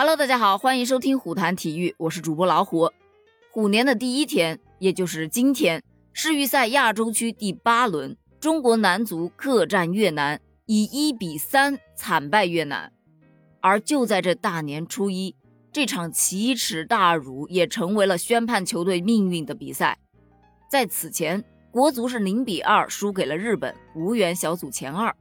Hello，大家好，欢迎收听虎谈体育，我是主播老虎。虎年的第一天，也就是今天，世预赛亚洲区第八轮，中国男足客战越南，以一比三惨败越南。而就在这大年初一，这场奇耻大辱也成为了宣判球队命运的比赛。在此前，国足是零比二输给了日本，无缘小组前二。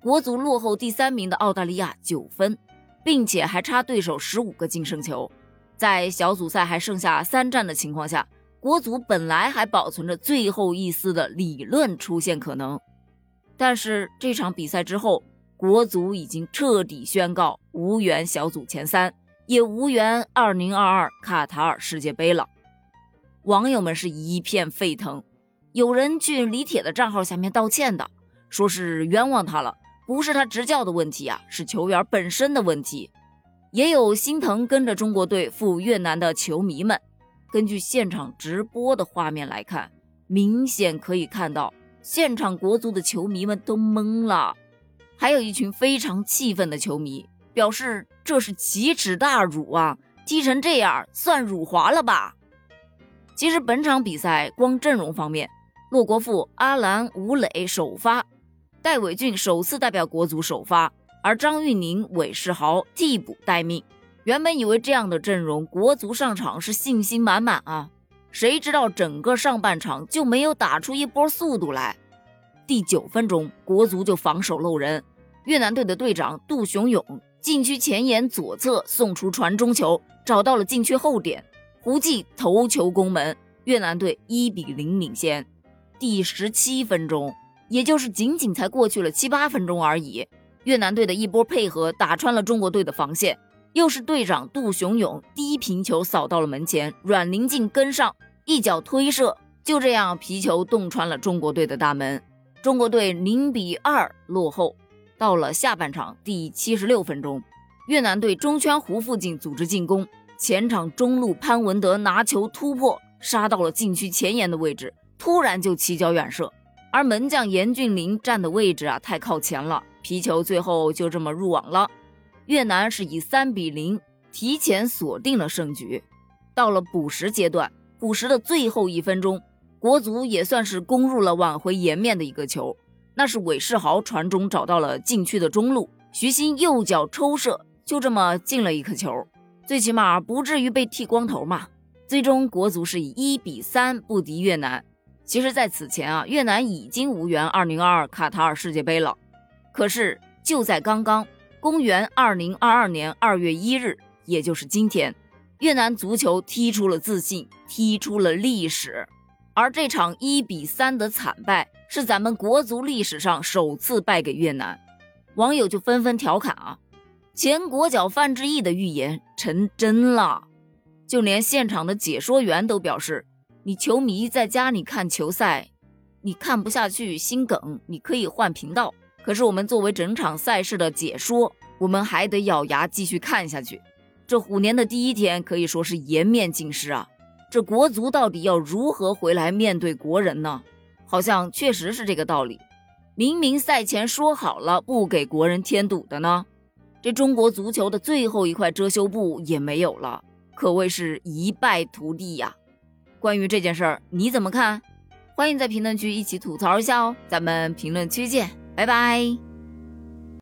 国足落后第三名的澳大利亚九分。并且还差对手十五个净胜球，在小组赛还剩下三战的情况下，国足本来还保存着最后一丝的理论出线可能。但是这场比赛之后，国足已经彻底宣告无缘小组前三，也无缘二零二二卡塔尔世界杯了。网友们是一片沸腾，有人去李铁的账号下面道歉的，说是冤枉他了。不是他执教的问题啊，是球员本身的问题。也有心疼跟着中国队赴越南的球迷们。根据现场直播的画面来看，明显可以看到现场国足的球迷们都懵了。还有一群非常气愤的球迷表示：“这是奇耻大辱啊！踢成这样，算辱华了吧？”其实本场比赛光阵容方面，骆国富、阿兰、吴磊首发。戴伟俊首次代表国足首发，而张玉宁、韦世豪替补待命。原本以为这样的阵容，国足上场是信心满满啊，谁知道整个上半场就没有打出一波速度来。第九分钟，国足就防守漏人，越南队的队长杜雄勇禁区前沿左侧送出传中球，找到了禁区后点，胡继头球攻门，越南队一比零领先。第十七分钟。也就是仅仅才过去了七八分钟而已，越南队的一波配合打穿了中国队的防线，又是队长杜雄勇低平球扫到了门前，阮宁静跟上一脚推射，就这样皮球洞穿了中国队的大门，中国队零比二落后。到了下半场第七十六分钟，越南队中圈弧附近组织进攻，前场中路潘文德拿球突破，杀到了禁区前沿的位置，突然就起脚远射。而门将严俊林站的位置啊太靠前了，皮球最后就这么入网了。越南是以三比零提前锁定了胜局。到了补时阶段，补时的最后一分钟，国足也算是攻入了挽回颜面的一个球，那是韦世豪传中找到了禁区的中路，徐新右脚抽射，就这么进了一颗球，最起码不至于被剃光头嘛。最终国足是以一比三不敌越南。其实，在此前啊，越南已经无缘2022卡塔尔世界杯了。可是，就在刚刚，公元2022年2月1日，也就是今天，越南足球踢出了自信，踢出了历史。而这场1比3的惨败，是咱们国足历史上首次败给越南。网友就纷纷调侃啊，前国脚范志毅的预言成真了。就连现场的解说员都表示。你球迷在家里看球赛，你看不下去心梗，你可以换频道。可是我们作为整场赛事的解说，我们还得咬牙继续看下去。这虎年的第一天可以说是颜面尽失啊！这国足到底要如何回来面对国人呢？好像确实是这个道理。明明赛前说好了不给国人添堵的呢，这中国足球的最后一块遮羞布也没有了，可谓是一败涂地呀！关于这件事儿，你怎么看？欢迎在评论区一起吐槽一下哦！咱们评论区见，拜拜。